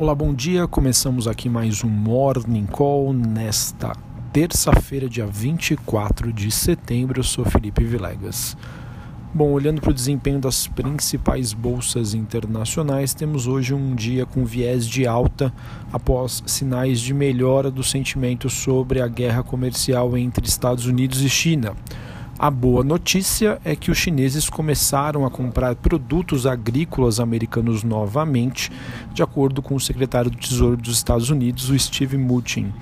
Olá, bom dia. Começamos aqui mais um Morning Call nesta terça-feira, dia 24 de setembro. Eu sou Felipe Vilegas. Bom, olhando para o desempenho das principais bolsas internacionais, temos hoje um dia com viés de alta após sinais de melhora do sentimento sobre a guerra comercial entre Estados Unidos e China. A boa notícia é que os chineses começaram a comprar produtos agrícolas americanos novamente, de acordo com o secretário do Tesouro dos Estados Unidos, o Steve Mnuchin.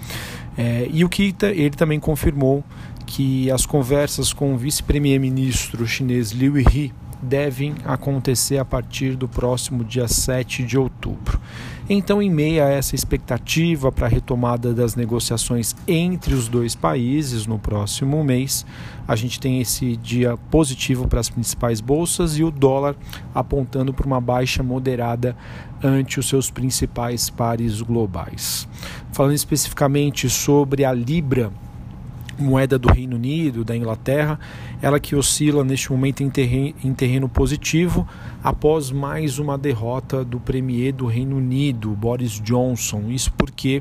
É, e o que ele também confirmou que as conversas com o vice-premier-ministro chinês Liu He devem acontecer a partir do próximo dia 7 de outubro. Então, em meio a essa expectativa para a retomada das negociações entre os dois países no próximo mês, a gente tem esse dia positivo para as principais bolsas e o dólar apontando para uma baixa moderada ante os seus principais pares globais. Falando especificamente sobre a Libra, moeda do Reino Unido, da Inglaterra, ela que oscila neste momento em terreno, em terreno positivo após mais uma derrota do premier do Reino Unido, Boris Johnson. Isso porque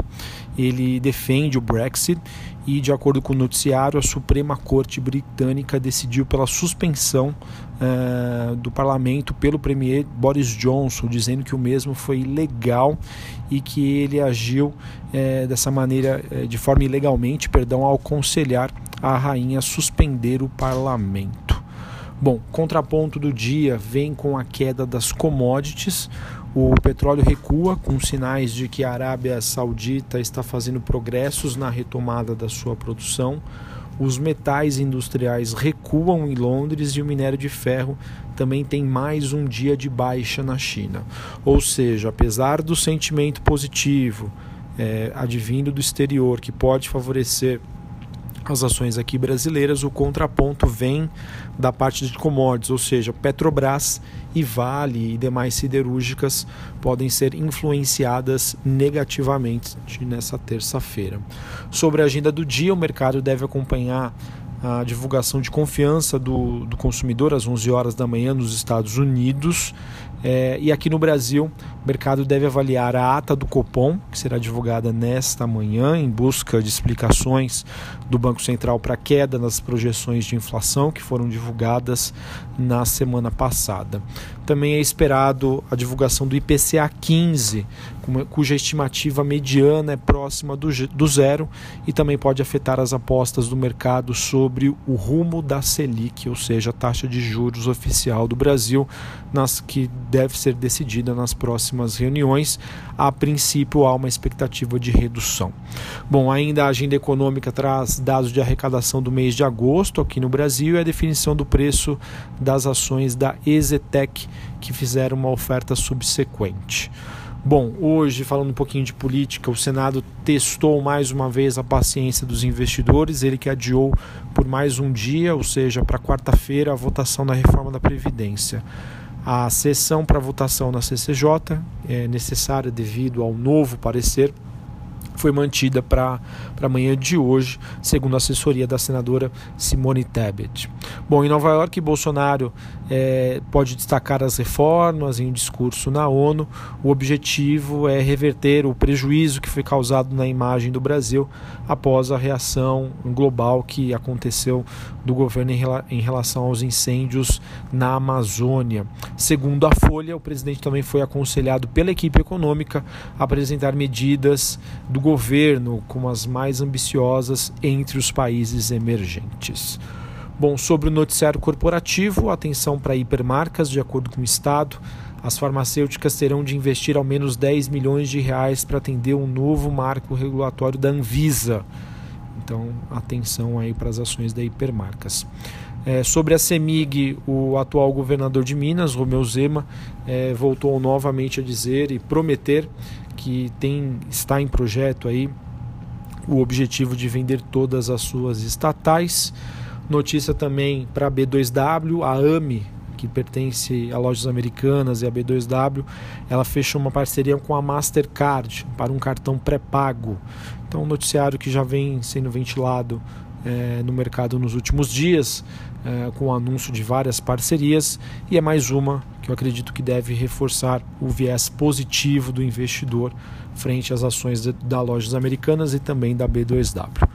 ele defende o Brexit e, de acordo com o noticiário, a Suprema Corte Britânica decidiu pela suspensão uh, do parlamento pelo premier Boris Johnson, dizendo que o mesmo foi ilegal e que ele agiu uh, dessa maneira, uh, de forma ilegalmente, perdão, ao aconselhar a rainha a suspender o parlamento. Bom, contraponto do dia vem com a queda das commodities. O petróleo recua, com sinais de que a Arábia Saudita está fazendo progressos na retomada da sua produção. Os metais industriais recuam em Londres e o minério de ferro também tem mais um dia de baixa na China. Ou seja, apesar do sentimento positivo é, advindo do exterior, que pode favorecer as ações aqui brasileiras, o contraponto vem da parte de commodities, ou seja, Petrobras e Vale e demais siderúrgicas podem ser influenciadas negativamente nessa terça-feira. Sobre a agenda do dia, o mercado deve acompanhar a divulgação de confiança do, do consumidor às 11 horas da manhã nos Estados Unidos. É, e aqui no Brasil, o mercado deve avaliar a ata do Copom, que será divulgada nesta manhã, em busca de explicações do Banco Central para a queda nas projeções de inflação que foram divulgadas na semana passada. Também é esperado a divulgação do IPCA 15, cuja estimativa mediana é próxima do, do zero e também pode afetar as apostas do mercado sobre o rumo da Selic, ou seja, a taxa de juros oficial do Brasil, nas que deve ser decidida nas próximas reuniões. A princípio, há uma expectativa de redução. Bom, ainda a agenda econômica traz dados de arrecadação do mês de agosto aqui no Brasil e a definição do preço das ações da Ezetec, que fizeram uma oferta subsequente. Bom, hoje, falando um pouquinho de política, o Senado testou mais uma vez a paciência dos investidores, ele que adiou por mais um dia, ou seja, para quarta-feira, a votação da reforma da Previdência. A sessão para votação na CCJ é necessária devido ao novo parecer foi mantida para amanhã de hoje, segundo a assessoria da senadora Simone Tebet. Bom, em Nova York, Bolsonaro é, pode destacar as reformas em um discurso na ONU. O objetivo é reverter o prejuízo que foi causado na imagem do Brasil após a reação global que aconteceu do governo em, em relação aos incêndios na Amazônia. Segundo a Folha, o presidente também foi aconselhado pela equipe econômica a apresentar medidas do governo como as mais ambiciosas entre os países emergentes. Bom, sobre o noticiário corporativo, atenção para hipermarcas, de acordo com o Estado, as farmacêuticas terão de investir ao menos 10 milhões de reais para atender um novo marco regulatório da Anvisa. Então, atenção aí para as ações da hipermarcas. É, sobre a CEMIG, o atual governador de Minas, Romeu Zema, é, voltou novamente a dizer e prometer que tem está em projeto aí o objetivo de vender todas as suas estatais. Notícia também para a B2W, a AMI, que pertence a lojas americanas e a B2W, ela fechou uma parceria com a Mastercard para um cartão pré-pago. Então, um noticiário que já vem sendo ventilado é, no mercado nos últimos dias, é, com o anúncio de várias parcerias, e é mais uma que eu acredito que deve reforçar o viés positivo do investidor frente às ações da Lojas Americanas e também da B2W.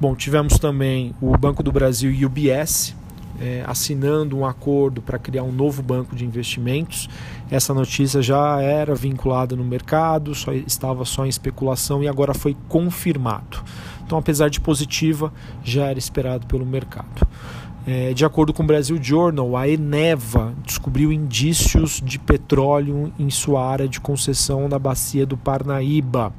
Bom, tivemos também o Banco do Brasil e o UBS é, assinando um acordo para criar um novo banco de investimentos. Essa notícia já era vinculada no mercado, só estava só em especulação e agora foi confirmado. Então, apesar de positiva, já era esperado pelo mercado. É, de acordo com o Brasil Journal, a Eneva descobriu indícios de petróleo em sua área de concessão na bacia do Parnaíba,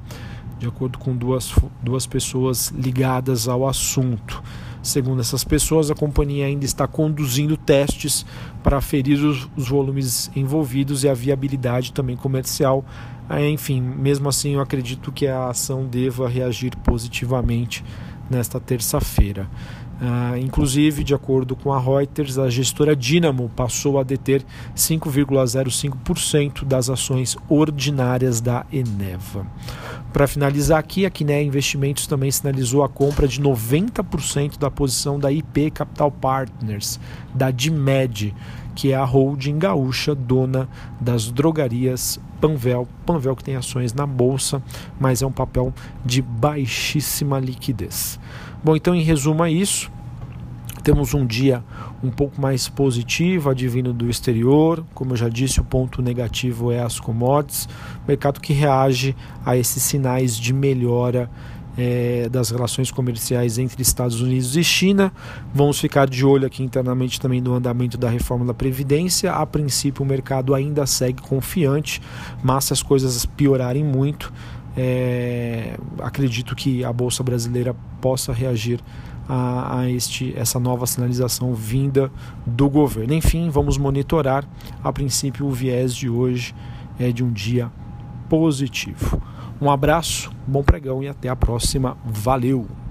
de acordo com duas, duas pessoas ligadas ao assunto. Segundo essas pessoas, a companhia ainda está conduzindo testes para aferir os, os volumes envolvidos e a viabilidade também comercial. Ah, enfim, mesmo assim, eu acredito que a ação deva reagir positivamente nesta terça-feira. Uh, inclusive, de acordo com a Reuters, a gestora Dynamo passou a deter 5,05% das ações ordinárias da Eneva. Para finalizar aqui, a Quiné Investimentos também sinalizou a compra de 90% da posição da IP Capital Partners, da DIMED, que é a holding gaúcha dona das drogarias Panvel. Panvel que tem ações na bolsa, mas é um papel de baixíssima liquidez. Bom, então em resumo é isso. Temos um dia um pouco mais positivo, advindo do exterior. Como eu já disse, o ponto negativo é as commodities. Mercado que reage a esses sinais de melhora é, das relações comerciais entre Estados Unidos e China. Vamos ficar de olho aqui internamente também no andamento da reforma da Previdência. A princípio, o mercado ainda segue confiante, mas se as coisas piorarem muito, é, acredito que a Bolsa Brasileira possa reagir a, a, este, essa nova sinalização vinda do governo. Enfim, vamos monitorar. A princípio, o viés de hoje é de um dia positivo. Um abraço, bom pregão e até a próxima. Valeu!